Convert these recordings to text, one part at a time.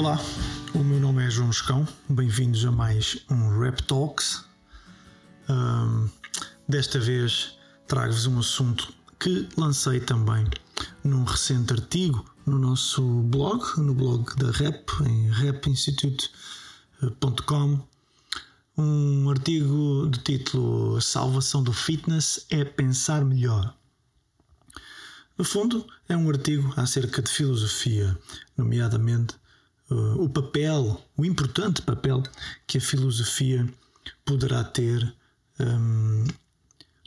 Olá, o meu nome é João Escão, bem-vindos a mais um Rap Talks. Um, desta vez trago-vos um assunto que lancei também num recente artigo no nosso blog, no blog da Rap, em rapinstitute.com. Um artigo de título A Salvação do Fitness é Pensar Melhor. No fundo, é um artigo acerca de filosofia, nomeadamente o papel, o importante papel que a filosofia poderá ter um,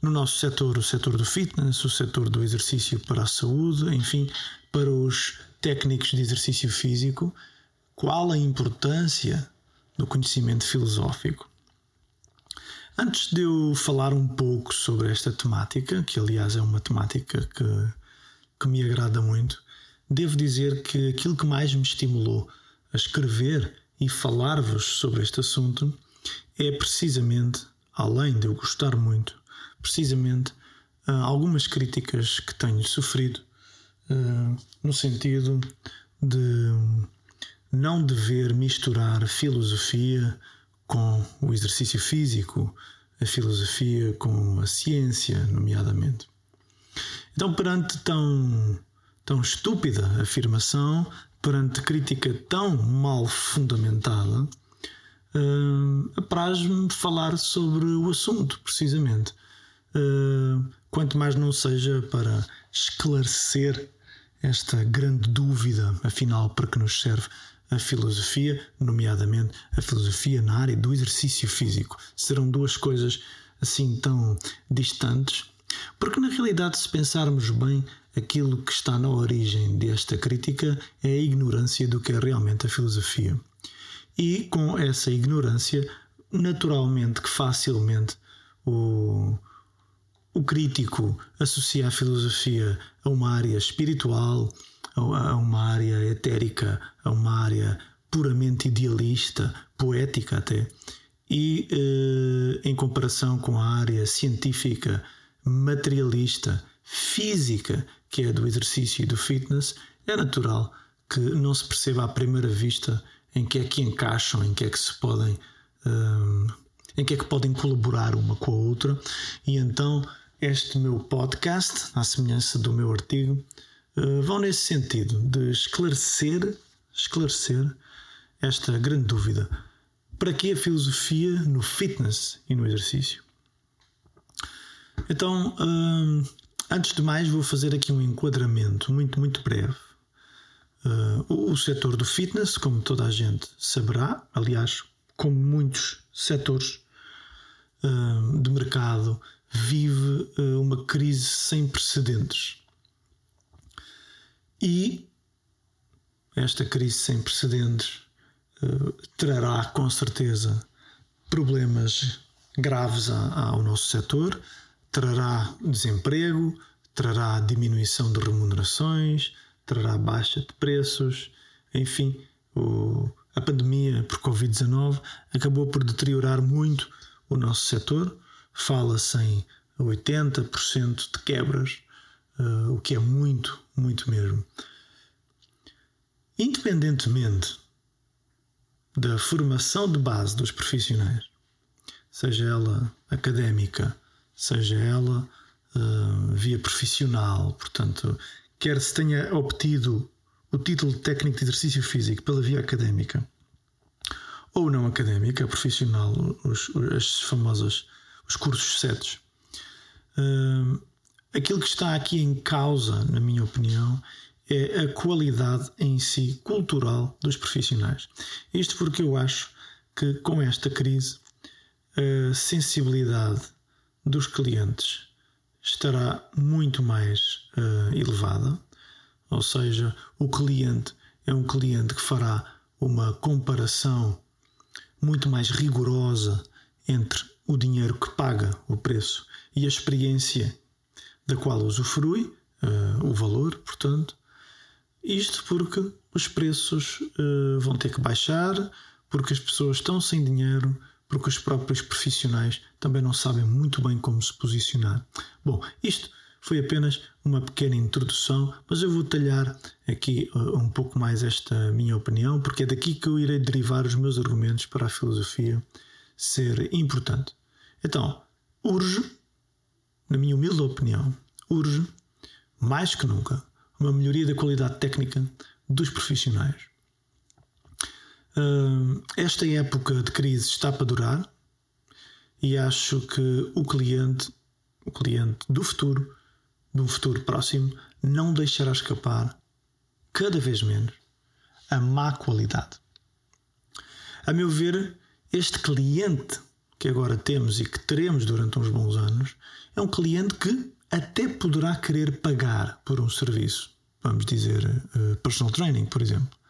no nosso setor, o setor do fitness, o setor do exercício para a saúde, enfim, para os técnicos de exercício físico, qual a importância do conhecimento filosófico. Antes de eu falar um pouco sobre esta temática, que aliás é uma temática que que me agrada muito, devo dizer que aquilo que mais me estimulou a escrever e falar-vos sobre este assunto é precisamente, além de eu gostar muito, precisamente ah, algumas críticas que tenho sofrido ah, no sentido de não dever misturar filosofia com o exercício físico, a filosofia com a ciência, nomeadamente. Então, perante tão, tão estúpida afirmação, perante crítica tão mal fundamentada, uh, apraz-me falar sobre o assunto, precisamente. Uh, quanto mais não seja para esclarecer esta grande dúvida, afinal, para que nos serve a filosofia, nomeadamente a filosofia na área do exercício físico. Serão duas coisas assim tão distantes porque, na realidade, se pensarmos bem, aquilo que está na origem desta crítica é a ignorância do que é realmente a filosofia. E com essa ignorância, naturalmente que facilmente o, o crítico associa a filosofia a uma área espiritual, a uma área etérica, a uma área puramente idealista, poética até, e eh, em comparação com a área científica materialista, física, que é do exercício e do fitness, é natural que não se perceba à primeira vista em que é que encaixam, em que é que se podem, um, em que é que podem colaborar uma com a outra. E então este meu podcast, à semelhança do meu artigo, uh, vão nesse sentido de esclarecer, esclarecer esta grande dúvida. Para que a filosofia no fitness e no exercício? Então, hum, antes de mais, vou fazer aqui um enquadramento muito, muito breve. Uh, o, o setor do fitness, como toda a gente saberá, aliás, como muitos setores uh, de mercado, vive uh, uma crise sem precedentes. E esta crise sem precedentes trará com certeza problemas graves ao nosso setor trará desemprego, trará diminuição de remunerações, trará baixa de preços, enfim, o, a pandemia por Covid-19 acabou por deteriorar muito o nosso setor. Fala-se em 80% de quebras, uh, o que é muito, muito mesmo. Independentemente da formação de base dos profissionais, seja ela académica seja ela uh, via profissional, portanto, quer se tenha obtido o título de técnico de exercício físico pela via académica ou não académica, profissional, os, as famosas os cursos setos. Uh, aquilo que está aqui em causa, na minha opinião, é a qualidade em si cultural dos profissionais. Isto porque eu acho que com esta crise a sensibilidade dos clientes estará muito mais uh, elevada, ou seja, o cliente é um cliente que fará uma comparação muito mais rigorosa entre o dinheiro que paga, o preço, e a experiência da qual usufrui, uh, o valor, portanto. Isto porque os preços uh, vão ter que baixar, porque as pessoas estão sem dinheiro, porque os próprios profissionais também não sabem muito bem como se posicionar. Bom, isto foi apenas uma pequena introdução, mas eu vou talhar aqui uh, um pouco mais esta minha opinião, porque é daqui que eu irei derivar os meus argumentos para a filosofia ser importante. Então, urge, na minha humilde opinião, urge, mais que nunca, uma melhoria da qualidade técnica dos profissionais. Esta época de crise está para durar e acho que o cliente, o cliente do futuro, um futuro próximo, não deixará escapar cada vez menos a má qualidade. A meu ver, este cliente que agora temos e que teremos durante uns bons anos é um cliente que até poderá querer pagar por um serviço, vamos dizer, uh, personal training, por exemplo.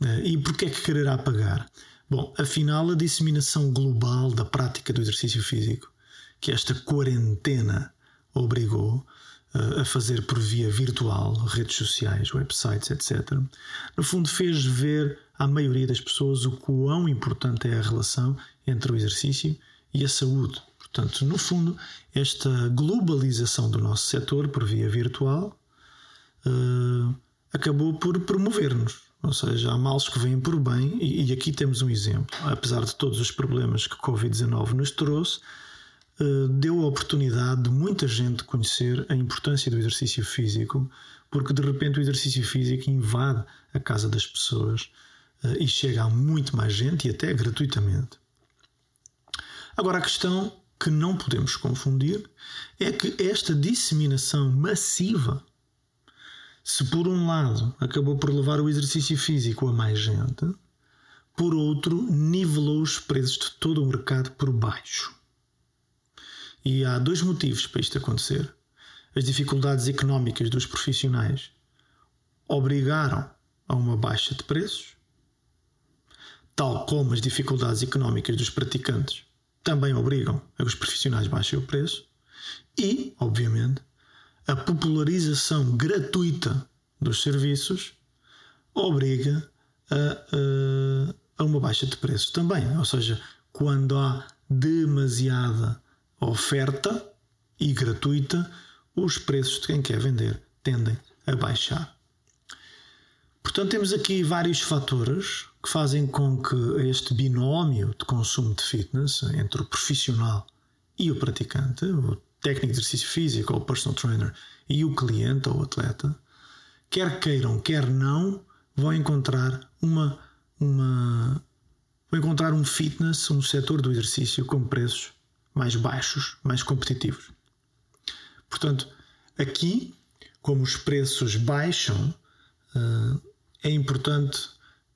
Uh, e porquê é que quererá pagar? Bom, afinal, a disseminação global da prática do exercício físico, que esta quarentena obrigou uh, a fazer por via virtual, redes sociais, websites, etc., no fundo fez ver à maioria das pessoas o quão importante é a relação entre o exercício e a saúde. Portanto, no fundo, esta globalização do nosso setor por via virtual uh, acabou por promover-nos. Ou seja, há males que vêm por bem, e, e aqui temos um exemplo. Apesar de todos os problemas que Covid-19 nos trouxe, uh, deu a oportunidade de muita gente conhecer a importância do exercício físico, porque de repente o exercício físico invade a casa das pessoas uh, e chega a muito mais gente e até gratuitamente. Agora, a questão que não podemos confundir é que esta disseminação massiva, se por um lado acabou por levar o exercício físico a mais gente, por outro, nivelou os preços de todo o mercado por baixo. E há dois motivos para isto acontecer. As dificuldades económicas dos profissionais obrigaram a uma baixa de preços, tal como as dificuldades económicas dos praticantes também obrigam a que os profissionais baixem o preço e, obviamente, a popularização gratuita dos serviços obriga a, a, a uma baixa de preços também. Ou seja, quando há demasiada oferta e gratuita, os preços de quem quer vender tendem a baixar. Portanto, temos aqui vários fatores que fazem com que este binómio de consumo de fitness entre o profissional e o praticante, o técnico de exercício físico ou personal trainer e o cliente ou o atleta, quer queiram, quer não, vão encontrar uma, uma vão encontrar um fitness, um setor do exercício com preços mais baixos, mais competitivos. Portanto, aqui, como os preços baixam, eh, é importante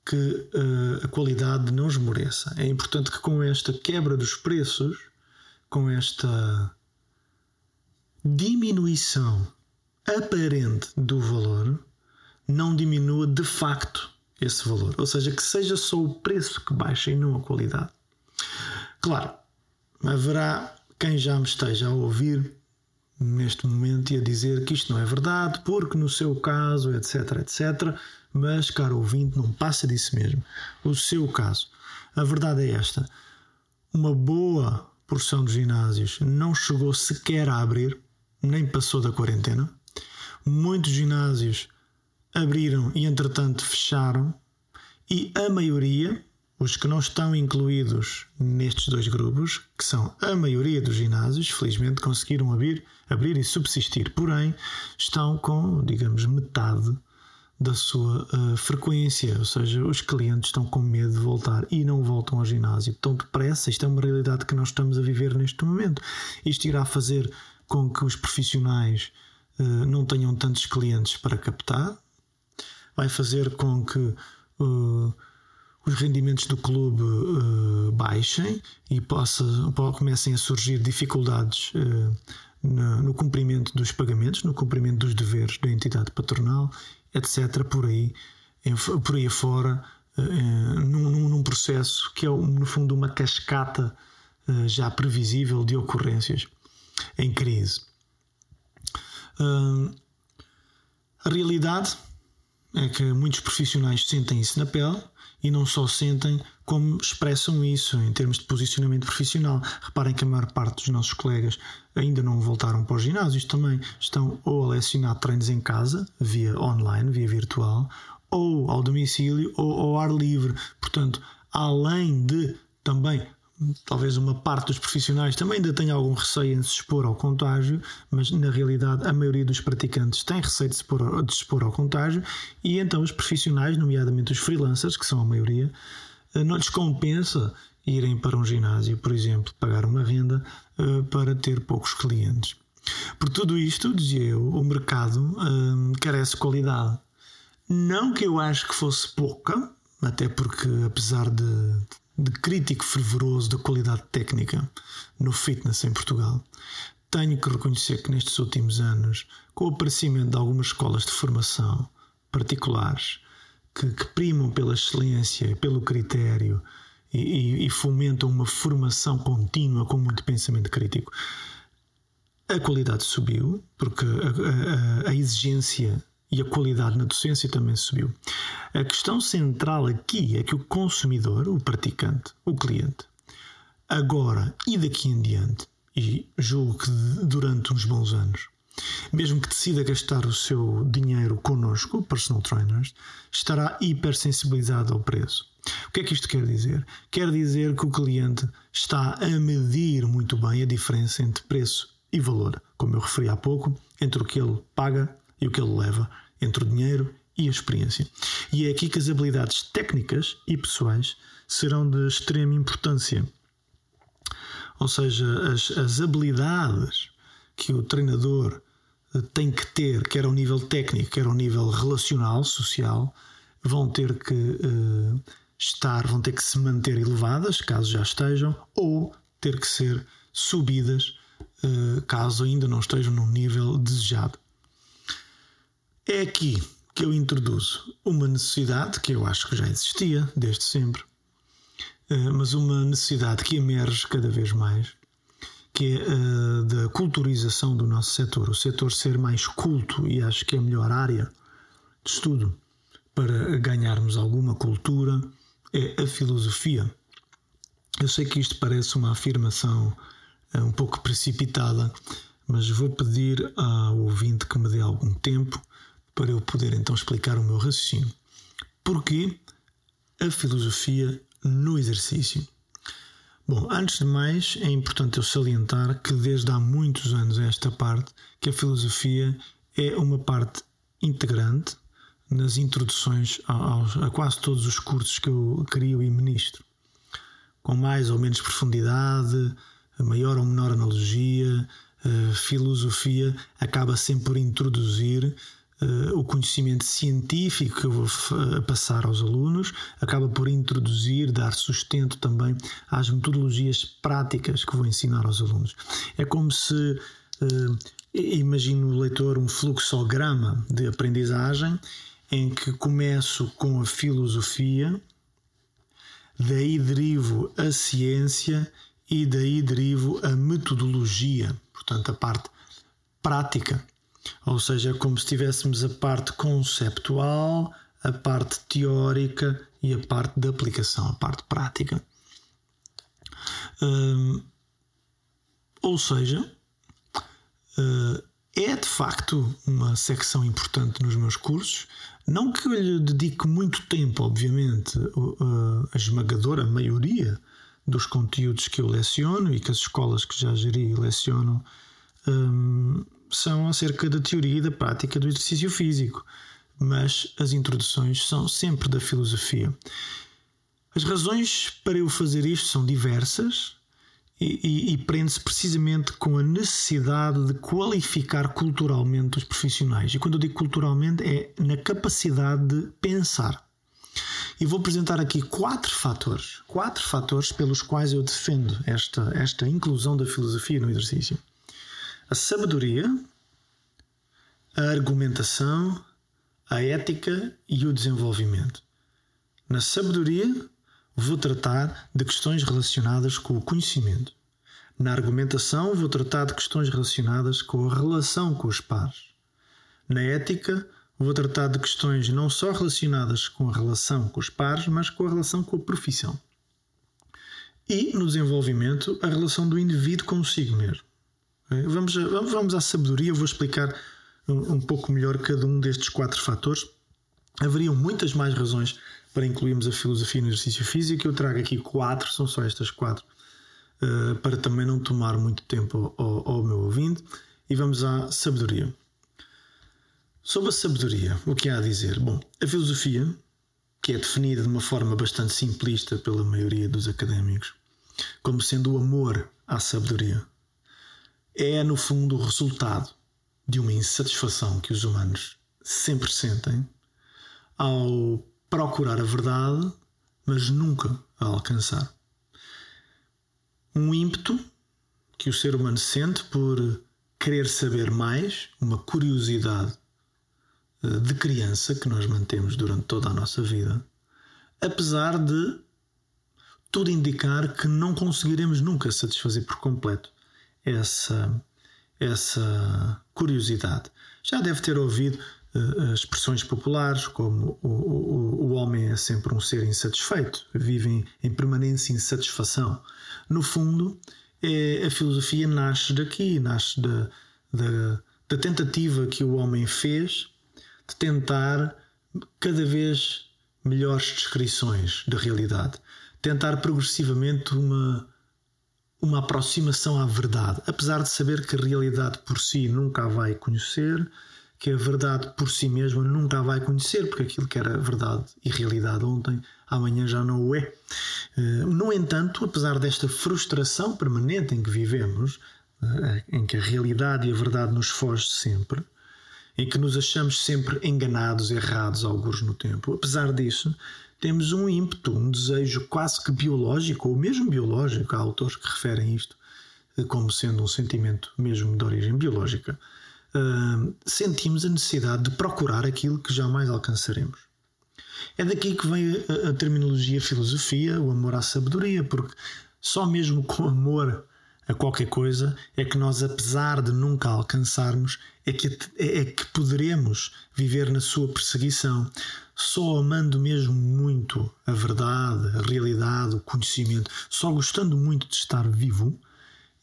que uh, a qualidade não esmoreça. É importante que com esta quebra dos preços, com esta diminuição aparente do valor, não diminua de facto esse valor. Ou seja, que seja só o preço que baixa e não a qualidade. Claro, haverá quem já me esteja a ouvir neste momento e a dizer que isto não é verdade, porque no seu caso, etc, etc. Mas, caro ouvinte, não passa disso mesmo. O seu caso. A verdade é esta: uma boa porção dos ginásios não chegou sequer a abrir, nem passou da quarentena. Muitos ginásios abriram e, entretanto, fecharam. E a maioria, os que não estão incluídos nestes dois grupos, que são a maioria dos ginásios, felizmente conseguiram abrir, abrir e subsistir, porém estão com, digamos, metade da sua uh, frequência, ou seja, os clientes estão com medo de voltar e não voltam ao ginásio tão depressa. Isto é uma realidade que nós estamos a viver neste momento. Isto irá fazer com que os profissionais uh, não tenham tantos clientes para captar, vai fazer com que uh, os rendimentos do clube uh, baixem e possa, comecem a surgir dificuldades no, no, cumprimento dos pagamentos, no cumprimento dos deveres da entidade patronal, etc. Por aí, por aí afora, num, num, processo que é, no fundo, uma cascata já previsível de ocorrências em crise. a realidade é que muitos profissionais sentem isso na pele e não só sentem, como expressam isso em termos de posicionamento profissional. Reparem que a maior parte dos nossos colegas ainda não voltaram para os ginásios também, estão ou a lecionar treinos em casa, via online, via virtual, ou ao domicílio ou ao ar livre. Portanto, além de também talvez uma parte dos profissionais também ainda tenha algum receio em se expor ao contágio, mas na realidade a maioria dos praticantes tem receio de se expor, de se expor ao contágio e então os profissionais, nomeadamente os freelancers, que são a maioria, eh, não lhes compensa irem para um ginásio, por exemplo, pagar uma renda uh, para ter poucos clientes. Por tudo isto, dizia eu, o mercado uh, carece de qualidade. Não que eu acho que fosse pouca, até porque apesar de de crítico fervoroso da qualidade técnica no fitness em Portugal, tenho que reconhecer que nestes últimos anos, com o aparecimento de algumas escolas de formação particulares que, que primam pela excelência pelo critério e, e, e fomentam uma formação contínua com muito pensamento crítico, a qualidade subiu, porque a, a, a exigência e a qualidade na docência também subiu. A questão central aqui é que o consumidor, o praticante, o cliente, agora e daqui em diante, e julgo que durante uns bons anos, mesmo que decida gastar o seu dinheiro connosco, personal trainers, estará hipersensibilizado ao preço. O que é que isto quer dizer? Quer dizer que o cliente está a medir muito bem a diferença entre preço e valor, como eu referi há pouco, entre o que ele paga e o que ele leva entre o dinheiro e a experiência. E é aqui que as habilidades técnicas e pessoais serão de extrema importância. Ou seja, as, as habilidades que o treinador eh, tem que ter, quer ao nível técnico, quer ao nível relacional, social, vão ter que uh, estar, vão ter que se manter elevadas, caso já estejam, ou ter que ser subidas, uh, caso ainda não estejam num nível desejado. É aqui que eu introduzo uma necessidade que eu acho que já existia desde sempre, eh, mas uma necessidade que emerge cada vez mais, que é a eh, da culturização do nosso setor, o setor ser mais culto e acho que é a melhor área de estudo para ganharmos alguma cultura é a filosofia. Eu sei que isto parece uma afirmação eh, um pouco precipitada, mas vou pedir ao ouvinte que me dê algum tempo para eu poder então explicar o meu raciocínio. Porquê a filosofia no exercício? Bom, antes de mais, é importante eu salientar que desde há muitos anos esta parte, que a filosofia é uma parte integrante nas introduções a, a quase todos os cursos que eu crio e ministro. Com mais ou menos profundidade, maior ou menor analogia, a filosofia acaba sempre por introduzir o conhecimento científico que eu vou passar aos alunos, acaba por introduzir, dar sustento também às metodologias práticas que vou ensinar aos alunos. É como se uh, imagino o leitor um fluxograma de aprendizagem em que começo com a filosofia, daí derivo a ciência e daí derivo a metodologia, portanto, a parte prática ou seja, é como se tivéssemos a parte conceptual, a parte teórica e a parte de aplicação, a parte prática. Hum, ou seja, uh, é de facto uma secção importante nos meus cursos. Não que eu lhe dedique muito tempo, obviamente, uh, a esmagadora maioria dos conteúdos que eu leciono e que as escolas que já geri lecionam um, são acerca da teoria e da prática do exercício físico, mas as introduções são sempre da filosofia. As razões para eu fazer isto são diversas e, e, e prende-se precisamente com a necessidade de qualificar culturalmente os profissionais. E quando eu digo culturalmente, é na capacidade de pensar. E vou apresentar aqui quatro fatores, quatro fatores pelos quais eu defendo esta, esta inclusão da filosofia no exercício a sabedoria, a argumentação, a ética e o desenvolvimento. Na sabedoria, vou tratar de questões relacionadas com o conhecimento. Na argumentação, vou tratar de questões relacionadas com a relação com os pares. Na ética, vou tratar de questões não só relacionadas com a relação com os pares, mas com a relação com a profissão. E, no desenvolvimento, a relação do indivíduo consigo mesmo. Vamos, vamos, vamos à sabedoria, vou explicar um, pouco melhor cada um destes quatro fatores. Haveriam muitas mais razões para incluirmos a filosofia no exercício físico. Eu trago aqui quatro, são só estas quatro, uh, para também não tomar muito tempo ao, ao meu ouvinte. E vamos à sabedoria. Sobre a sabedoria, o que há a dizer? Bom, a filosofia, que é definida de uma forma bastante simplista pela maioria dos académicos, como sendo o amor à sabedoria, é no fundo o resultado de uma insatisfação que os humanos sempre sentem ao procurar a verdade, mas nunca a alcançar. Um ímpeto que o ser humano sente por querer saber mais, uma curiosidade de criança que nós mantemos durante toda a nossa vida, apesar de tudo indicar que não conseguiremos nunca satisfazer por completo essa, essa curiosidade. Já deve ter ouvido uh, expressões populares como o, o, o homem é sempre um ser insatisfeito, vive em, permanente insatisfação. No fundo, é, a filosofia nasce daqui, nasce da, da, da tentativa que o homem fez de tentar cada vez melhores descrições da realidade, tentar progressivamente uma uma aproximação à verdade, apesar de saber que a realidade por si nunca a vai conhecer, que a verdade por si mesma nunca a vai conhecer, porque aquilo que era verdade e realidade ontem, amanhã já não o é. Eh, no entanto, apesar desta frustração permanente em que vivemos, eh, em que a realidade e a verdade nos foge sempre, em que nos achamos sempre enganados, errados, alguns no tempo. Apesar disso, temos um ímpeto, um desejo quase que biológico, ou mesmo biológico, há autores que referem isto eh, como sendo um sentimento mesmo de origem biológica. Uh, sentimos a necessidade de procurar aquilo que jamais alcançaremos. É daqui que vem a, a terminologia filosofia, o amor à sabedoria, porque só mesmo com amor a qualquer coisa é que nós, apesar de nunca alcançarmos, é que, é, é que poderemos viver na sua perseguição. Só amando mesmo muito a verdade, a realidade, o conhecimento, só gostando muito de estar vivo,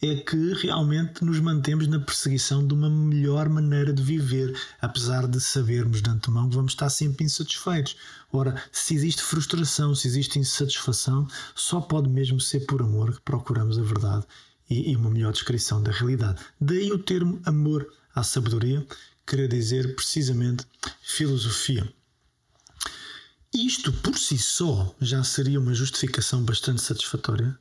é que realmente nos mantemos na perseguição de uma melhor maneira de viver, apesar de sabermos de antemão que vamos estar sempre insatisfeitos. Ora, se existe frustração, se existe insatisfação, só pode mesmo ser por amor que procuramos a verdade e, uma melhor descrição da realidade. Daí o termo amor à sabedoria querer dizer precisamente filosofia. Isto por si só já seria uma justificação bastante satisfatória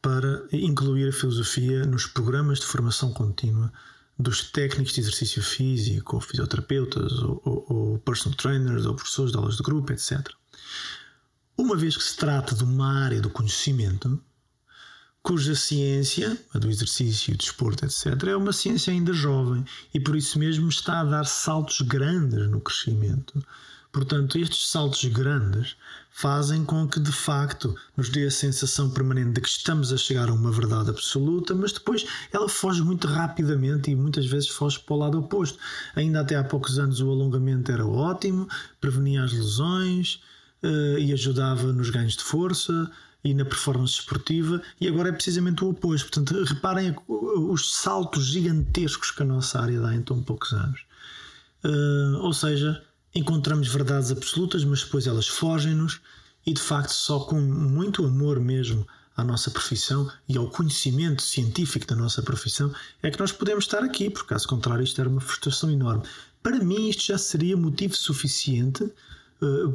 para incluir a filosofia nos programas de formação contínua dos técnicos de exercício físico, ou fisioterapeutas, ou, ou, ou personal trainers, ou professores de aulas de grupo, etc. Uma vez que se trata de uma área do conhecimento cuja ciência, a do exercício, desporto, etc., é uma ciência ainda jovem e por isso mesmo está a dar saltos grandes no crescimento. Portanto, estes saltos grandes fazem com que de facto nos dê a sensação permanente de que estamos a chegar a uma verdade absoluta, mas depois ela foge muito rapidamente e muitas vezes foge para o lado oposto. Ainda até há poucos anos o alongamento era ótimo, prevenia as lesões uh, e ajudava nos ganhos de força e na performance esportiva, e agora é precisamente o oposto. Portanto, reparem os saltos gigantescos que a nossa área dá em tão poucos anos. Uh, ou seja, encontramos verdades absolutas, mas depois elas fogem-nos, e de facto, só com muito amor mesmo à nossa profissão e ao conhecimento científico da nossa profissão é que nós podemos estar aqui, porque caso contrário, isto era uma frustração enorme. Para mim, isto já seria motivo suficiente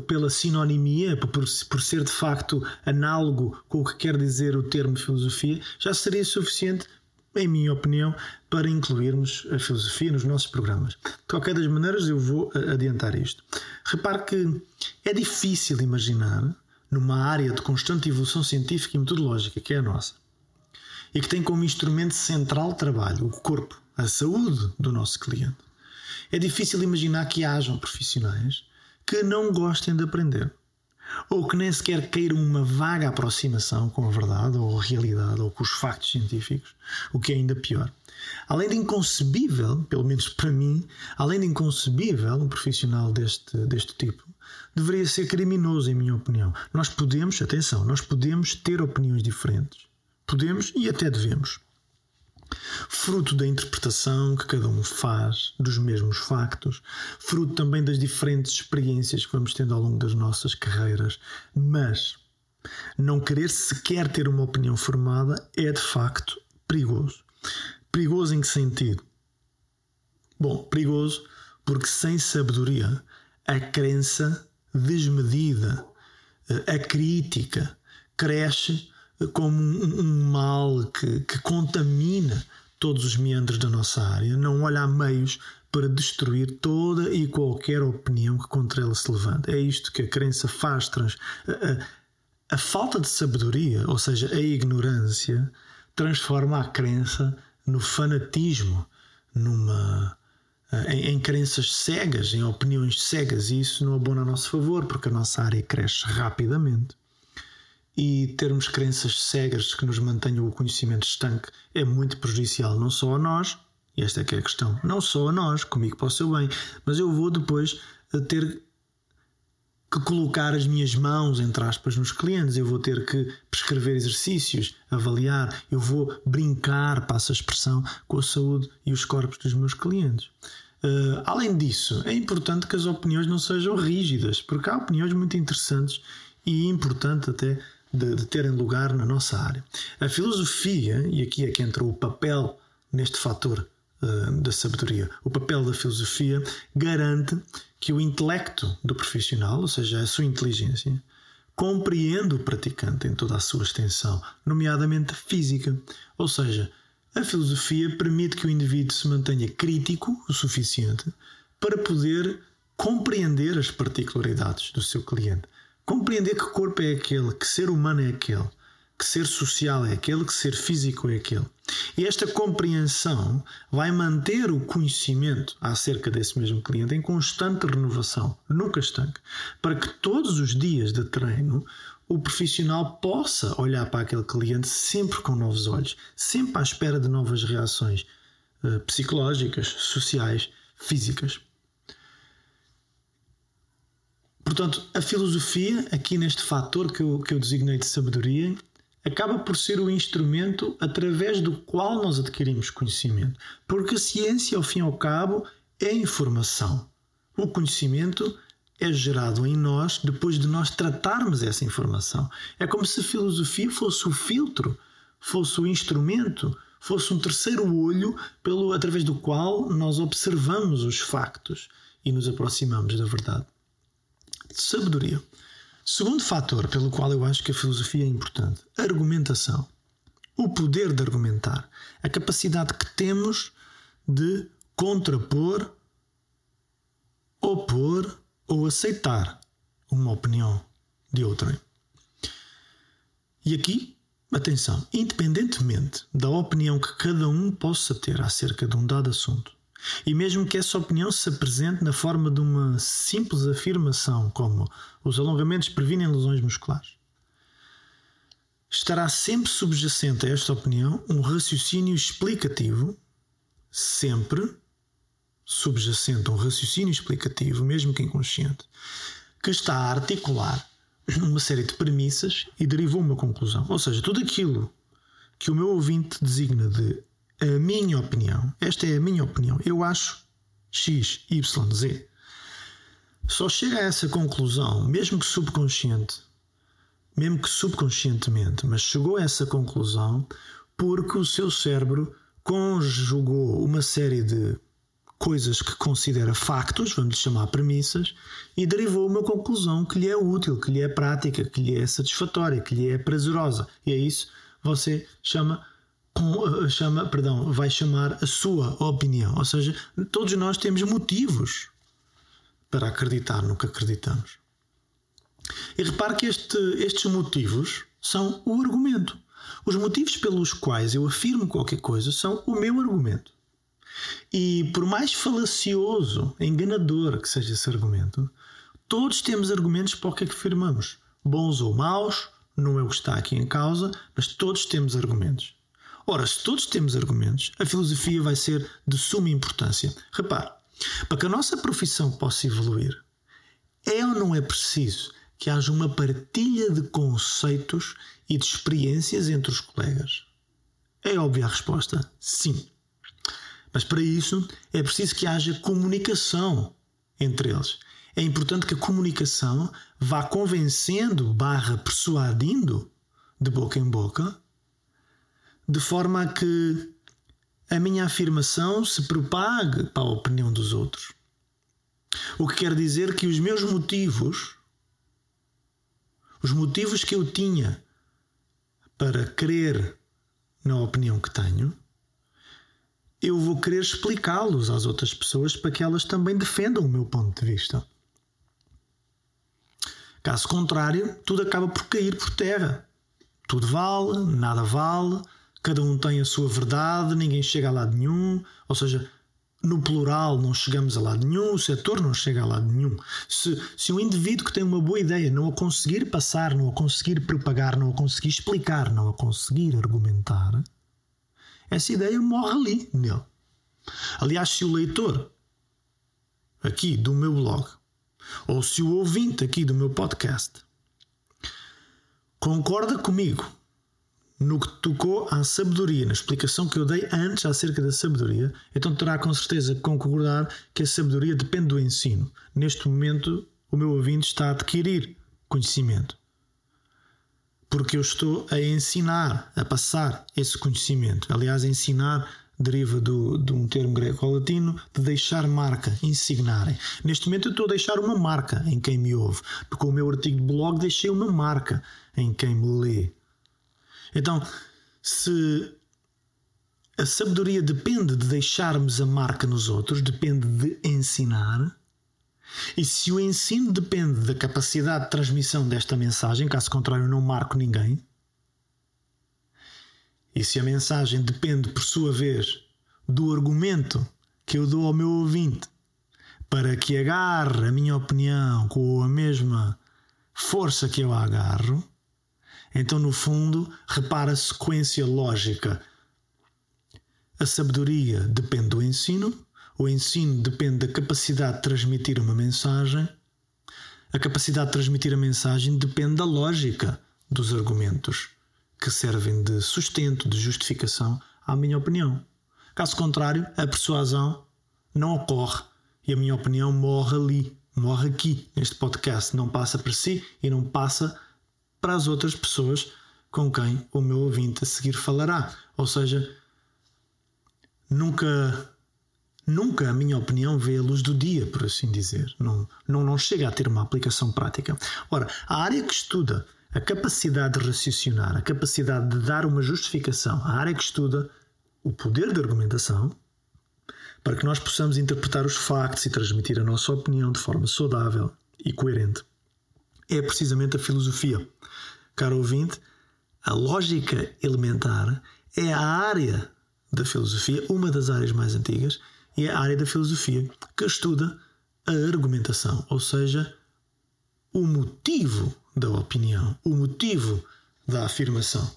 pela sinonimia, por, por ser de facto análogo com o que quer dizer o termo filosofia, já seria suficiente em minha opinião, para incluirmos a filosofia nos nossos programas. De qualquer das maneiras, eu vou eh, adiantar isto. Repare que é difícil imaginar, numa área de constante evolução científica e metodológica, que é a nossa, e que tem como instrumento central de trabalho o corpo, a saúde do nosso cliente, é difícil imaginar que hajam profissionais que não gostem de aprender. ou que nem sequer queiram uma vaga aproximação com a verdade ou a realidade ou com os factos científicos, o que é ainda pior. Além de inconcebível, pelo menos para mim, além de inconcebível um profissional deste, deste tipo, deveria ser criminoso, em minha opinião. Nós podemos, atenção, nós podemos ter opiniões diferentes. Podemos e até devemos fruto da interpretação que cada um faz dos mesmos factos, fruto também das diferentes experiências que vamos tendo ao longo das nossas carreiras, mas não querer sequer ter uma opinião formada é de facto perigoso. Perigoso em que sentido? Bom, perigoso porque sem sabedoria a crença desmedida, a crítica cresce como um, um mal que, que contamina todos os meandros da nossa área, não olha a meios para destruir toda e qualquer opinião que contra ela se levanta. É isto que a crença faz. Trans... A, a, a, falta de sabedoria, ou seja, a ignorância, transforma a crença no fanatismo, numa. Em, em crenças cegas, em opiniões cegas, e isso não abona a nosso favor, porque a nossa área cresce rapidamente e termos crenças cegas que nos mantenham o conhecimento estanque é muito prejudicial, não só a nós, e esta é que é a questão, não só a nós, comigo para o seu bem, mas eu vou depois ter que colocar as minhas mãos, entre aspas, nos clientes, eu vou ter que prescrever exercícios, avaliar, eu vou brincar, passa a expressão, com a saúde e os corpos dos meus clientes. Uh, além disso, é importante que as opiniões não sejam rígidas, porque há opiniões muito interessantes e importante até de, de terem lugar na nossa área. A filosofia, e aqui é que entra o papel neste fator uh, da sabedoria, o papel da filosofia garante que o intelecto do profissional, ou seja, a sua inteligência, compreende o praticante em toda a sua extensão, nomeadamente física. Ou seja, a filosofia permite que o indivíduo se mantenha crítico o suficiente para poder compreender as particularidades do seu cliente, Compreender que corpo é aquele, que ser humano é aquele, que ser social é aquele, que ser físico é aquele. E esta compreensão vai manter o conhecimento acerca desse mesmo cliente em constante renovação, nunca estanque, para que todos os dias de treino o profissional possa olhar para aquele cliente sempre com novos olhos, sempre à espera de novas reações uh, psicológicas, sociais, físicas. Portanto, a filosofia, aqui neste fator que eu, que eu designei de sabedoria, acaba por ser o instrumento através do qual nós adquirimos conhecimento. Porque a ciência, ao fim e ao cabo, é informação. O conhecimento é gerado em nós depois de nós tratarmos essa informação. É como se a filosofia fosse o filtro, fosse o instrumento, fosse um terceiro olho pelo através do qual nós observamos os factos e nos aproximamos da verdade. Sabedoria. Segundo fator pelo qual eu acho que a filosofia é importante: argumentação. O poder de argumentar. A capacidade que temos de contrapor, opor ou aceitar uma opinião de outrem. E aqui, atenção, independentemente da opinião que cada um possa ter acerca de um dado assunto, e mesmo que essa opinião se apresente na forma de uma simples afirmação, como os alongamentos previnem lesões musculares, estará sempre subjacente a esta opinião um raciocínio explicativo, sempre subjacente a um raciocínio explicativo, mesmo que inconsciente, que está a articular uma série de premissas e derivou uma conclusão. Ou seja, tudo aquilo que o meu ouvinte designa de a minha opinião, esta é a minha opinião, eu acho X, Y, Z. Só chega a essa conclusão, mesmo que subconsciente, mesmo que subconscientemente, mas chegou a essa conclusão porque o seu cérebro conjugou uma série de coisas que considera factos, vamos chamar premissas, e derivou uma conclusão que lhe é útil, que lhe é prática, que lhe é satisfatória, que lhe é prazerosa. E é isso você chama eh, chama, perdão, vai chamar a sua opinião. Ou seja, todos nós temos motivos para acreditar no que acreditamos. E repare que este, estes motivos são o argumento. Os motivos pelos quais eu afirmo qualquer coisa são o meu argumento. E por mais falacioso, enganador que seja esse argumento, Todos temos argumentos para o que é que afirmamos, bons ou maus, não é o que está aqui em causa, mas todos temos argumentos. Ora, se todos temos argumentos, a filosofia vai ser de suma importância. Repare, para que a nossa profissão possa evoluir, é ou não é preciso que haja uma partilha de conceitos e de experiências entre os colegas? É óbvia a resposta: sim. Mas para isso é preciso que haja comunicação entre eles. É importante que a comunicação vá convencendo, barra persuadindo, de boca em boca, de forma a que a minha afirmação se propague para a opinião dos outros. O que quer dizer que os meus motivos, os motivos que eu tinha para crer na opinião que tenho, eu vou querer explicá-los às outras pessoas para que elas também defendam o meu ponto de vista. Caso contrário, tudo acaba por cair por terra. Tudo vale, nada vale, cada um tem a sua verdade, ninguém chega a lado nenhum, ou seja, no plural não chegamos a lado nenhum, o setor não chega a lado nenhum. Se, se um indivíduo que tem uma boa ideia não a conseguir passar, não a conseguir propagar, não a conseguir explicar, não a conseguir argumentar, essa ideia morre ali nele. Aliás, se o leitor aqui do meu blog, ou se o ouvinte aqui do meu podcast concorda comigo no que tocou à sabedoria, na explicação que eu dei antes acerca da sabedoria, então terá com certeza que concordar que a sabedoria depende do ensino. Neste momento, o meu ouvinte está a adquirir conhecimento. Porque eu estou a ensinar, a passar esse conhecimento. Aliás, ensinar deriva do, de um termo greco-latino de deixar marca, insignarem. Neste momento eu estou a deixar uma marca em quem me ouve, porque com o meu artigo de blog deixei uma marca em quem me lê. Então, se a sabedoria depende de deixarmos a marca nos outros, depende de ensinar, e se o ensino depende da capacidade de transmissão desta mensagem, caso contrário, não marco ninguém, e se a mensagem depende, por sua vez, do argumento que eu dou ao meu ouvinte para que agarre a minha opinião com a mesma força que eu a agarro, então, no fundo, repara a sequência lógica. A sabedoria depende do ensino, o ensino depende da capacidade de transmitir uma mensagem, a capacidade de transmitir a mensagem depende da lógica dos argumentos que servem de sustento, de justificação à minha opinião. Caso contrário, a persuasão não ocorre e a minha opinião morre ali, morre aqui, neste podcast. Não passa para si e não passa para as outras pessoas com quem o meu ouvinte a seguir falará. Ou seja, nunca nunca a minha opinião vê a luz do dia, por assim dizer. Não, não, não chega a ter uma aplicação prática. Ora, a área que estuda a capacidade de raciocinar, a capacidade de dar uma justificação, a área que estuda o poder de argumentação, para que nós possamos interpretar os factos e transmitir a nossa opinião de forma saudável e coerente, é precisamente a filosofia. Caro ouvinte, a lógica elementar é a área da filosofia, uma das áreas mais antigas, e é a área da filosofia que estuda a argumentação, ou seja, o motivo da opinião, o motivo da afirmação.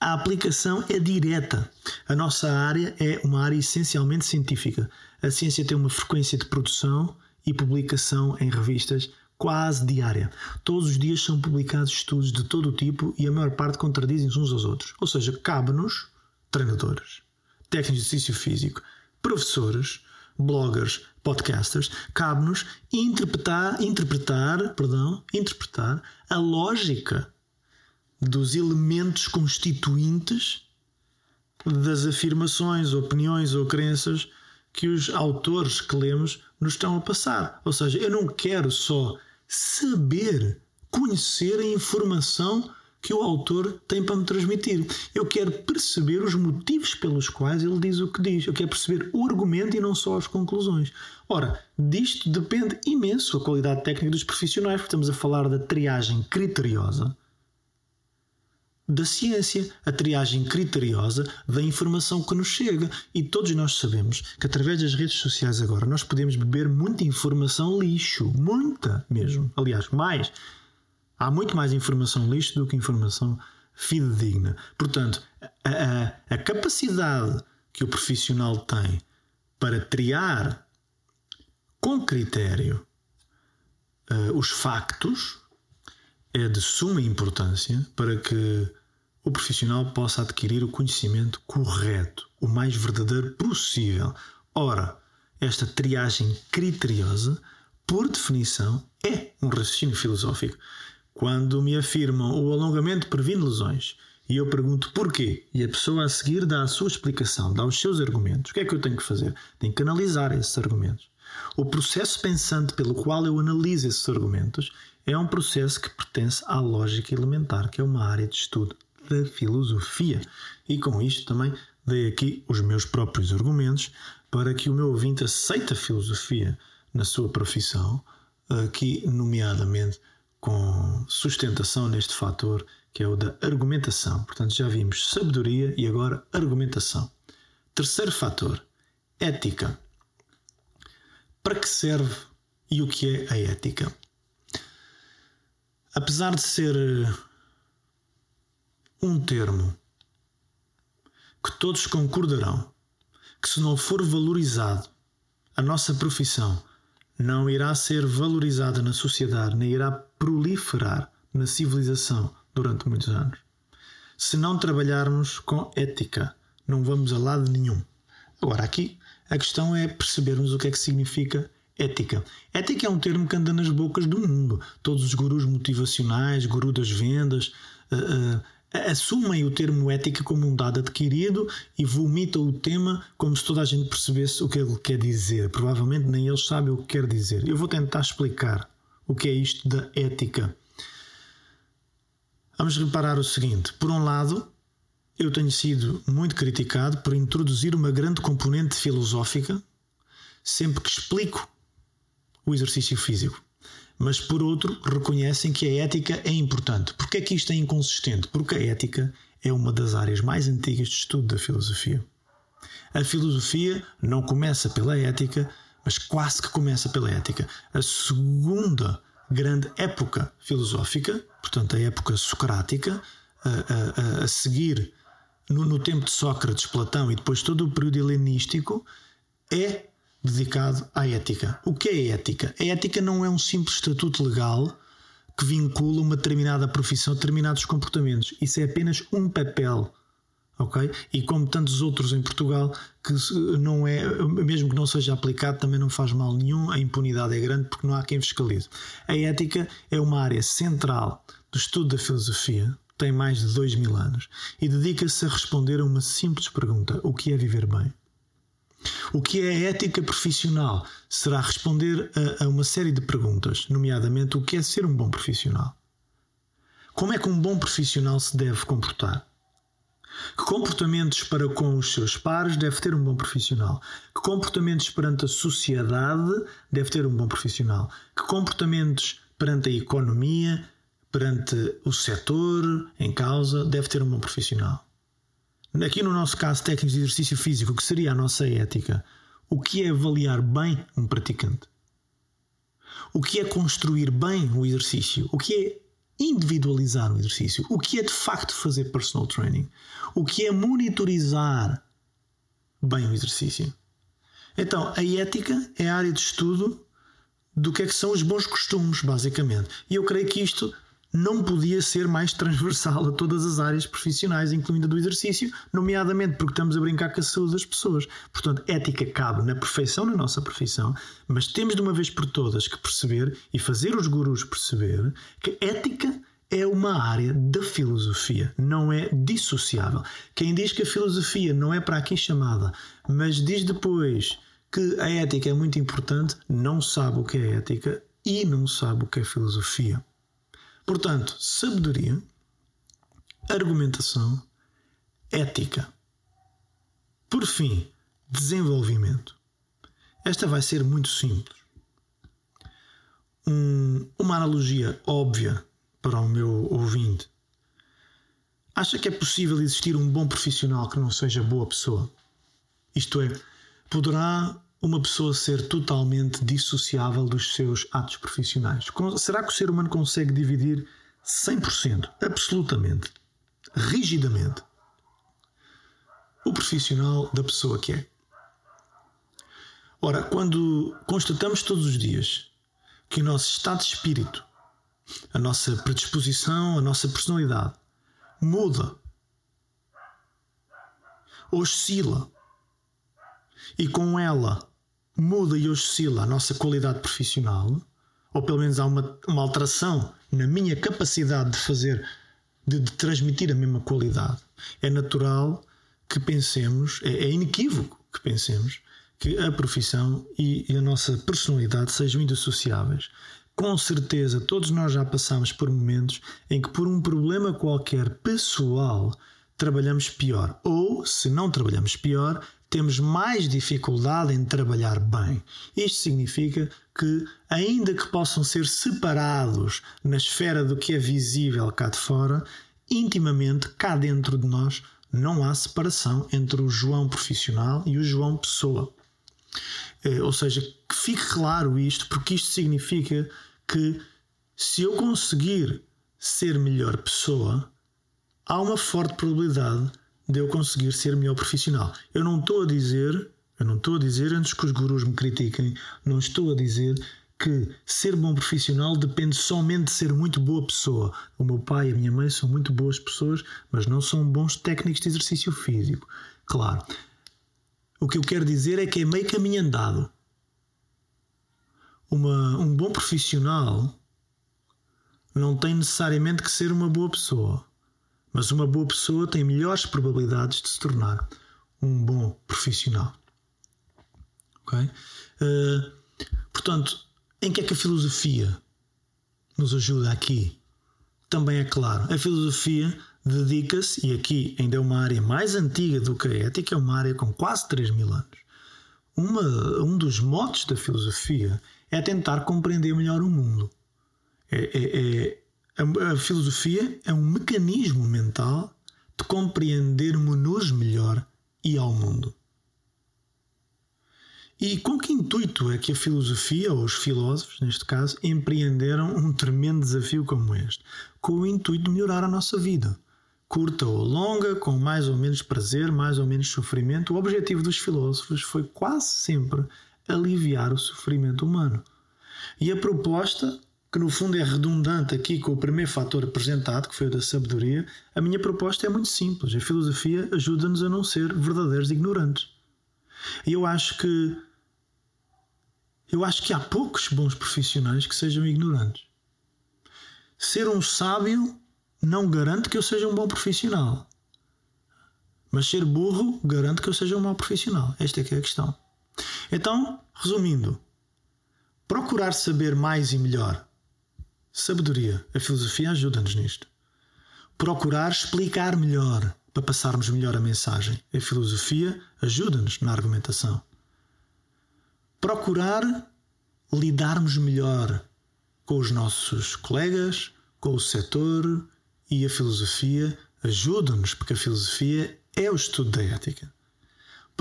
A aplicação é direta. A nossa área é uma área essencialmente científica. A ciência tem uma frequência de produção e publicação em revistas quase diária. Todos os dias são publicados estudos de todo o tipo e a maior parte contradizem-se uns aos outros. Ou seja, cabe-nos, treinadores, técnicos de exercício físico, professores, bloggers, podcasters, cabe-nos interpretar, interpretar, perdão, interpretar a lógica dos elementos constituintes das afirmações, opiniões ou crenças que os autores que lemos nos estão a passar. Ou seja, eu não quero só saber, conhecer a informação que o autor tem para me transmitir. Eu quero perceber os motivos pelos quais ele diz o que diz. Eu quero perceber o argumento e não só as conclusões. Ora, disto depende imenso a qualidade técnica dos profissionais, porque estamos a falar da triagem criteriosa da ciência, a triagem criteriosa da informação que nos chega. E todos nós sabemos que através das redes sociais agora nós podemos beber muita informação lixo, muita mesmo. Aliás, mais. Há muito mais informação lixo do que informação fidedigna. Portanto, a, a, a capacidade que o profissional tem para triar com critério uh, os factos é de suma importância para que o profissional possa adquirir o conhecimento correto, o mais verdadeiro possível. Ora, esta triagem criteriosa, por definição, é um raciocínio filosófico. Quando me afirmam o alongamento previne lesões e eu pergunto porquê, e a pessoa a seguir dá a sua explicação, dá os seus argumentos, o que é que eu tenho que fazer? Tenho que analisar esses argumentos. O processo pensante pelo qual eu analiso esses argumentos é um processo que pertence à lógica elementar, que é uma área de estudo da filosofia. E com isto também dei aqui os meus próprios argumentos para que o meu ouvinte aceite a filosofia na sua profissão, aqui nomeadamente com sustentação neste fator que é o da argumentação. Portanto, já vimos sabedoria e agora argumentação. Terceiro fator, ética. Para que serve e o que é a ética? Apesar de ser um termo que todos concordarão que, se não for valorizado, a nossa profissão não irá ser valorizada na sociedade, nem irá proliferar na civilização durante muitos anos. Se não trabalharmos com ética, não vamos a lado nenhum. Agora, aqui a questão é percebermos o que é que significa ética. Ética é um termo que anda nas bocas do mundo. Todos os gurus motivacionais, guru das vendas, uh, uh, assumem o termo ética como um dado adquirido e vomitam o tema como se toda a gente percebesse o que ele quer dizer. Provavelmente nem eles sabem o que quer dizer. Eu vou tentar explicar o que é isto da ética. Vamos reparar o seguinte: por um lado, eu tenho sido muito criticado por introduzir uma grande componente filosófica sempre que explico o exercício físico mas por outro reconhecem que a ética é importante. Porquê é que isto é inconsistente? Porque a ética é uma das áreas mais antigas de estudo da filosofia. A filosofia não começa pela ética, mas quase que começa pela ética. A segunda grande época filosófica, portanto a época socrática, a, a, a seguir no, no tempo de Sócrates, Platão e depois todo o período helenístico, é dedicado à ética. O que é ética? A ética não é um simples estatuto legal que vincula uma determinada profissão a determinados comportamentos. Isso é apenas um papel. ok? E como tantos outros em Portugal, que não é, mesmo que não seja aplicado, também não faz mal nenhum, a impunidade é grande porque não há quem fiscalize. A ética é uma área central do estudo da filosofia, tem mais de dois mil anos, e dedica-se a responder a uma simples pergunta: o que é viver bem? O que é ética profissional? Será responder a, a, uma série de perguntas, nomeadamente o que é ser um bom profissional. Como é que um bom profissional se deve comportar? Que comportamentos para com os seus pares deve ter um bom profissional? Que comportamentos perante a sociedade deve ter um bom profissional? Que comportamentos perante a economia, perante o setor em causa, deve ter um bom profissional? Aqui no nosso caso técnico de exercício físico, que seria a nossa ética, o que é avaliar bem um praticante? O que é construir bem o exercício? O que é individualizar o exercício? O que é de facto fazer personal training? O que é monitorizar bem o exercício? Então, a ética é a área de estudo do que é que são os bons costumes, basicamente. E eu creio que isto não podia ser mais transversal a todas as áreas profissionais, incluindo a do exercício, nomeadamente porque estamos a brincar com a saúde das pessoas. Portanto, ética cabe na perfeição na nossa profissão, mas temos de uma vez por todas que perceber e fazer os gurus perceber que ética é uma área da filosofia, não é dissociável. Quem diz que a filosofia não é para aqui chamada, mas diz depois que a ética é muito importante, não sabe o que é ética e não sabe o que é filosofia. Portanto, sabedoria, argumentação, ética. Por fim, desenvolvimento. Esta vai ser muito simples. Um, uma analogia óbvia para o meu ouvinte Acha que é possível existir um bom profissional que não seja boa pessoa? Isto é, poderá uma pessoa ser totalmente dissociável dos seus atos profissionais? Será que o ser humano consegue dividir 100%, absolutamente, rigidamente, o profissional da pessoa que é? Ora, quando constatamos todos os dias que o nosso estado de espírito, a nossa predisposição, a nossa personalidade muda, oscila, e com ela muda e oscila a nossa qualidade profissional, ou pelo menos há uma, uma alteração na minha capacidade de fazer, de, de transmitir a mesma qualidade, é natural que pensemos, é, é inequívoco que pensemos que a profissão e, e a nossa personalidade sejam indissociáveis. Com certeza, todos nós já passamos por momentos em que, por um problema qualquer pessoal, trabalhamos pior. Ou, se não trabalhamos pior, temos mais dificuldade em trabalhar bem. Isto significa que, ainda que possam ser separados na esfera do que é visível cá de fora, intimamente, cá dentro de nós, não há separação entre o João profissional e o João pessoa. Eh, ou seja, que fique claro isto, porque isto significa que se eu conseguir ser melhor pessoa, há uma forte probabilidade de eu conseguir ser melhor profissional. Eu não estou a dizer, eu não estou a dizer antes que os gurus me critiquem, não estou a dizer que ser bom profissional depende somente de ser muito boa pessoa. O meu pai e a minha mãe são muito boas pessoas, mas não são bons técnicos de exercício físico. Claro. O que eu quero dizer é que é meio caminho andado. Uma, um bom profissional não tem necessariamente que ser uma boa pessoa. Mas uma boa pessoa tem melhores probabilidades de se tornar um bom profissional. Ok? Uh, portanto, em que é que a filosofia nos ajuda aqui? Também é claro, a filosofia dedica-se, e aqui ainda é uma área mais antiga do que a ética, é uma área com quase 3 mil anos. Uma, um dos motos da filosofia é tentar compreender melhor o mundo. É, é, é a, filosofia é um mecanismo mental de compreendermos-nos melhor e ao mundo. E com que intuito é que a filosofia, ou os filósofos, neste caso, empreenderam um tremendo desafio como este? Com o intuito de melhorar a nossa vida. Curta ou longa, com mais ou menos prazer, mais ou menos sofrimento, o objetivo dos filósofos foi quase sempre aliviar o sofrimento humano. E a proposta que no fundo é redundante aqui com o primeiro fator apresentado, que foi o da sabedoria, a minha proposta é muito simples. A filosofia ajuda-nos a não ser verdadeiros ignorantes. E eu acho que eu acho que há poucos bons profissionais que sejam ignorantes. Ser um sábio não garante que eu seja um bom profissional. Mas ser burro garante que eu seja um mau profissional. Esta é que é a questão. Então, resumindo, procurar saber mais e melhor Sabedoria. A filosofia ajuda-nos nisto. Procurar explicar melhor para passarmos melhor a mensagem. A filosofia ajuda-nos na argumentação. Procurar lidarmos melhor com os nossos colegas, com o setor e a filosofia ajuda-nos, porque a filosofia é o estudo da ética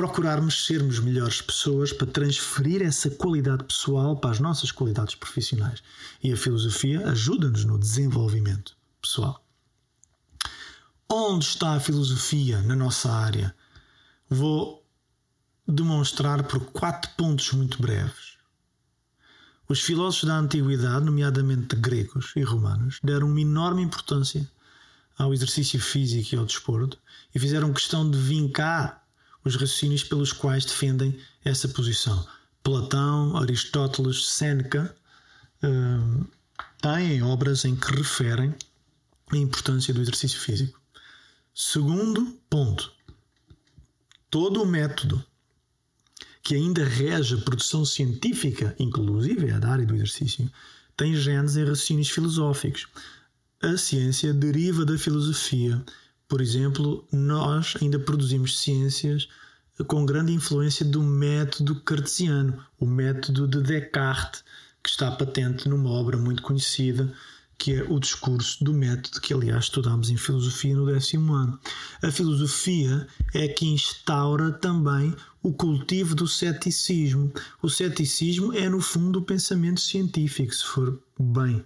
procurarmos sermos melhores pessoas para transferir essa qualidade pessoal para as nossas qualidades profissionais. E a filosofia ajuda-nos no desenvolvimento pessoal. Onde está a filosofia na nossa área? Vou demonstrar por quatro pontos muito breves. Os filósofos da antiguidade, nomeadamente gregos e romanos, deram uma enorme importância ao exercício físico e ao desporto e fizeram questão de vincar os raciocínios pelos quais defendem essa posição. Platão, Aristóteles, Séneca uh, têm obras em que referem a importância do exercício físico. Segundo ponto, todo o método que ainda rege a produção científica, inclusive a da área do exercício, tem genes em raciocínios filosóficos. A ciência deriva da filosofia por exemplo, nós ainda produzimos ciências com grande influência do método cartesiano, o método de Descartes, que está patente numa obra muito conhecida, que é o discurso do método que, aliás, estudamos em filosofia no décimo ano. A filosofia é que instaura também o cultivo do ceticismo. O ceticismo é, no fundo, o pensamento científico, se for bem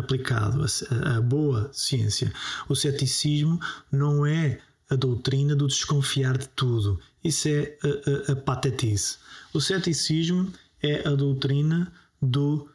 aplicado, a, a boa ciência. O ceticismo não é a doutrina do desconfiar de tudo. Isso é a, a, a patetice. O ceticismo é a doutrina do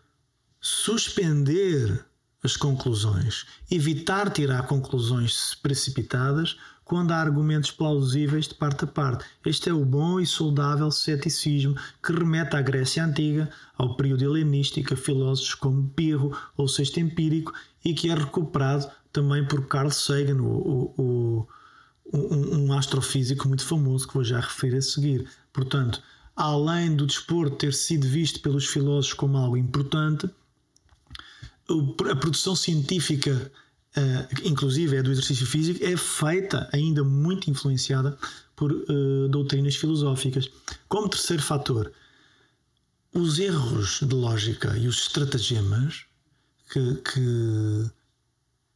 suspender as conclusões, evitar tirar conclusões precipitadas quando há argumentos plausíveis de parte a parte. Este é o bom e saudável ceticismo que remete à Grécia Antiga, ao período helenístico, a filósofos como Pirro ou Sexto Empírico e que é recuperado também por Carl Sagan, o, o, o, um, um astrofísico muito famoso que vou já referir a seguir. Portanto, além do desporto ter sido visto pelos filósofos como algo importante, a produção científica, inclusive é do exercício físico, é feita ainda muito influenciada por uh, doutrinas filosóficas. Como terceiro fator, os erros de lógica e os estratagemas que, que,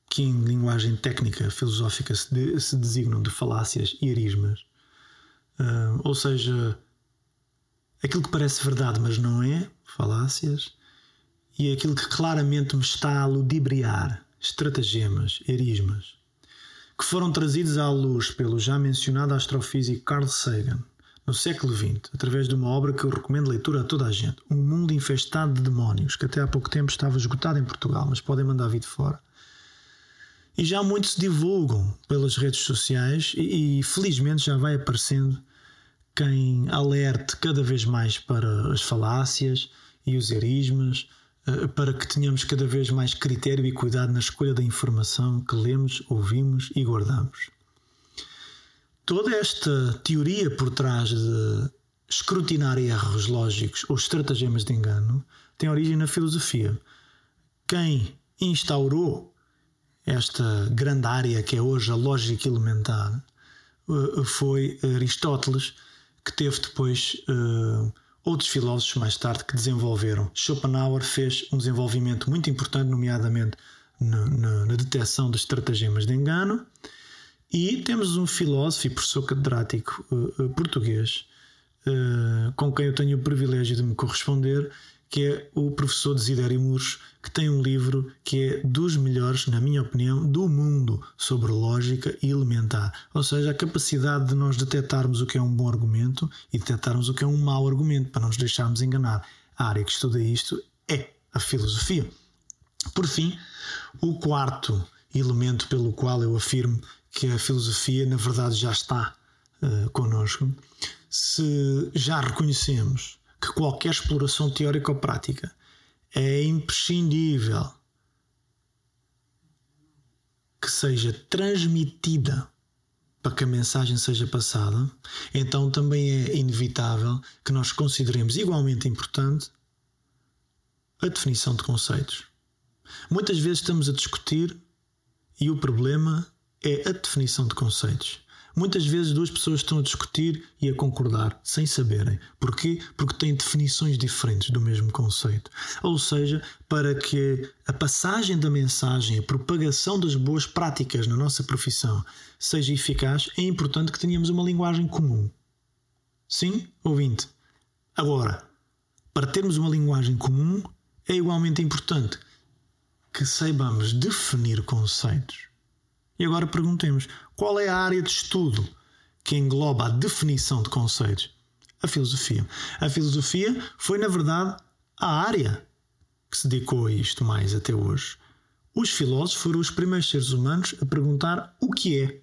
que em linguagem técnica filosófica se, de, se designam de falácias e erismas, uh, ou seja, aquilo que parece verdade, mas não é, falácias, e aquilo que claramente me está a ludibriar, estratagemas, erismas, que foram trazidos à luz pelo já mencionado astrofísico Carl Sagan no século XX, através de uma obra que eu recomendo leitura a toda a gente, Um Mundo Infestado de Demónios, que até há pouco tempo estava esgotado em Portugal, mas podem mandar vir de fora. E já muitos se divulgam pelas redes sociais e, e felizmente já vai aparecendo quem alerte cada vez mais para as falácias e os erismas, para que tenhamos cada vez mais critério e cuidado na escolha da informação que lemos, ouvimos e guardamos. Toda esta teoria por trás de escrutinar erros lógicos ou estratagemas de engano tem origem na filosofia. Quem instaurou esta grande área que é hoje a lógica elementar eh, foi Aristóteles, que teve depois uh, outros filósofos mais tarde que desenvolveram. Schopenhauer fez um desenvolvimento muito importante, nomeadamente na, na, na detecção de estratagemas de engano. E temos um filósofo e professor catedrático uh, uh, português uh, com quem eu tenho o privilégio de me corresponder, que é o professor Desidério Muros, que tem um livro que é dos melhores, na minha opinião, do mundo sobre lógica e elementar. Ou seja, a capacidade de nós detectarmos o que é um bom argumento e detectarmos o que é um mau argumento, para não nos deixarmos enganar. A área que estuda isto é a filosofia. Por fim, o quarto elemento pelo qual eu afirmo que a filosofia, na verdade, já está uh, connosco, se já reconhecemos que qualquer exploração teórica ou prática é imprescindível que seja transmitida para que a mensagem seja passada, então também é inevitável que nós consideremos igualmente importante a definição de conceitos. Muitas vezes estamos a discutir e o problema é a definição de conceitos. Muitas vezes duas pessoas estão a discutir e a concordar sem saberem. Porquê? Porque têm definições diferentes do mesmo conceito. Ou seja, para que a passagem da mensagem, a propagação das boas práticas na nossa profissão seja eficaz, é importante que tenhamos uma linguagem comum. Sim, ouvinte? Agora, para termos uma linguagem comum, é igualmente importante que saibamos definir conceitos. E agora perguntemos: qual é a área de estudo que engloba a definição de conceitos? A filosofia. A filosofia foi, na verdade, a área que se dedicou a isto mais até hoje. Os filósofos foram os primeiros seres humanos a perguntar o que é.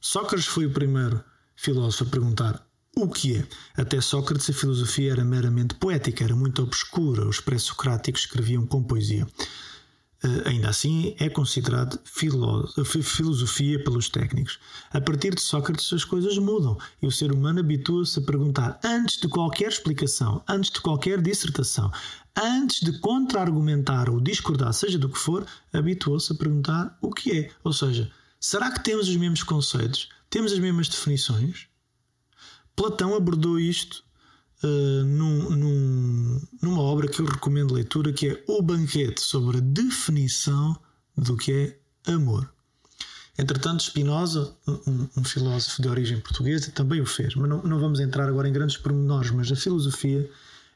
Sócrates foi o primeiro filósofo a perguntar o que é. Até Sócrates a filosofia era meramente poética, era muito obscura. Os pré-socráticos escreviam com poesia. Eh, ainda assim é considerado filosofia pelos técnicos. A partir de Sócrates as coisas mudam e o ser humano habitua-se a perguntar antes de qualquer explicação, antes de qualquer dissertação, antes de contra-argumentar ou discordar, seja do que for, habituou-se a perguntar o que é. Ou seja, será que temos os mesmos conceitos? Temos as mesmas definições? Platão abordou isto uh, num, num, numa obra que eu recomendo leitura, que é O Banquete, sobre a definição do que é amor. Entretanto, Spinoza, um, um, filósofo de origem portuguesa, também o fez, mas não, não vamos entrar agora em grandes pormenores, mas a filosofia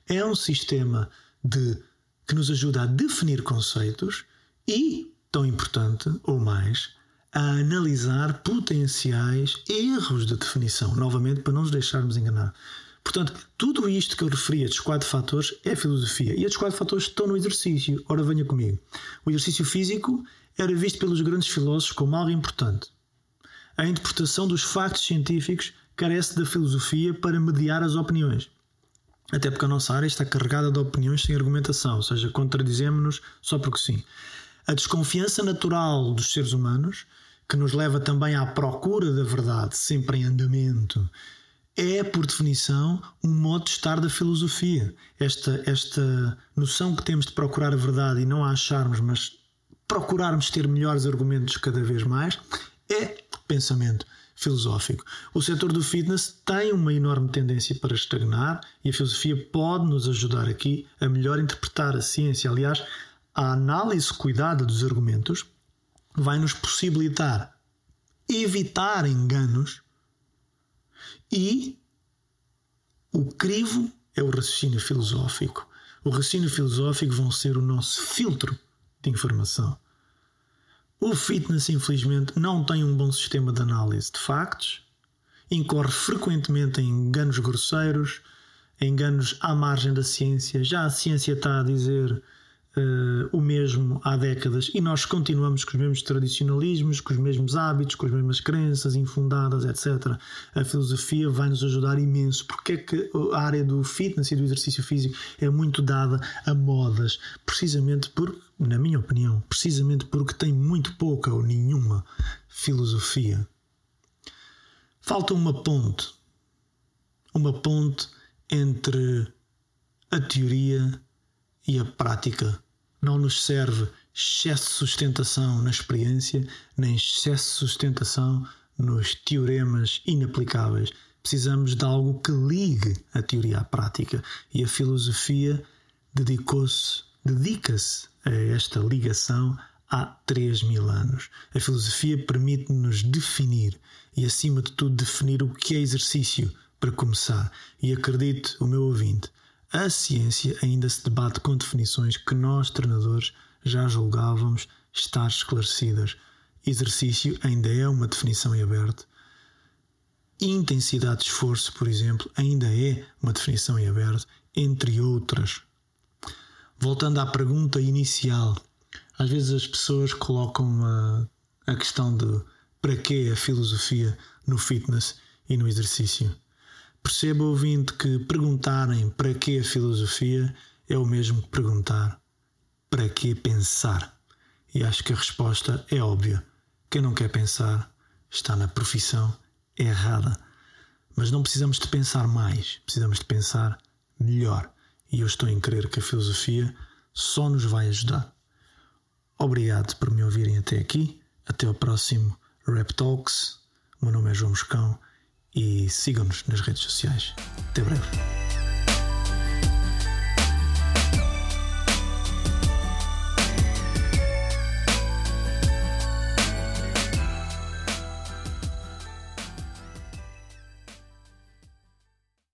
é um sistema de, que nos ajuda a definir conceitos e, tão importante ou mais, a analisar potenciais erros de definição, novamente para não nos deixarmos enganar. Portanto, tudo isto que eu referi, estes quatro fatores, é filosofia. E estes quatro fatores estão no exercício. Ora, venha comigo. O exercício físico era visto pelos grandes filósofos como algo importante. A interpretação dos factos científicos carece da filosofia para mediar as opiniões. Até porque a nossa área está carregada de opiniões sem argumentação, ou seja, contradizemos-nos só porque sim. A desconfiança natural dos seres humanos, que nos leva também à procura da verdade, sempre em andamento, é, por definição, um modo de estar da filosofia. Esta, esta noção que temos de procurar a verdade e não a acharmos, mas procurarmos ter melhores argumentos cada vez mais, é pensamento filosófico. O setor do fitness tem uma enorme tendência para estagnar e a filosofia pode nos ajudar aqui a melhor interpretar a ciência. Aliás, a análise cuidada dos argumentos vai nos possibilitar evitar enganos e o crivo é o raciocínio filosófico. O raciocínio filosófico vão ser o nosso filtro de informação. O fitness, infelizmente, não tem um bom sistema de análise de factos, incorre frequentemente em enganos grosseiros, enganos à margem da ciência. Já a ciência está a dizer uh, o mesmo há décadas e nós continuamos com os mesmos tradicionalismos, com os mesmos hábitos, com as mesmas crenças infundadas, etc. A filosofia vai nos ajudar imenso, porque é que a área do fitness e do exercício físico é muito dada a modas, precisamente por, na minha opinião, precisamente porque tem muito pouca ou nenhuma filosofia. Falta uma ponte, uma ponte entre a teoria e a prática não nos serve excesso de sustentação na experiência, nem excesso de sustentação nos teoremas inaplicáveis. Precisamos de algo que ligue a teoria à prática. E a filosofia dedicou-se, dedica-se a esta ligação há 3 mil anos. A filosofia permite-nos definir e, acima de tudo, definir o que é exercício, para começar. E acredite, o meu ouvinte, a ciência ainda se debate com definições que nós, treinadores, já julgávamos estar esclarecidas. Exercício ainda é uma definição em aberto. Intensidade de esforço, por exemplo, ainda é uma definição em aberto, entre outras. Voltando à pergunta inicial, às vezes as pessoas colocam a, a questão de para que a filosofia no fitness e no exercício. Perceba, ouvinte, que perguntarem para que a filosofia é o mesmo que perguntar para que pensar. E acho que a resposta é óbvia. Quem não quer pensar está na profissão errada. Mas não precisamos de pensar mais, precisamos de pensar melhor. E eu estou em crer que a filosofia só nos vai ajudar. Obrigado por me ouvirem até aqui. Até ao próximo Rap Talks. O meu nome é João Moscão e sigam-nos nas redes sociais. Até breve.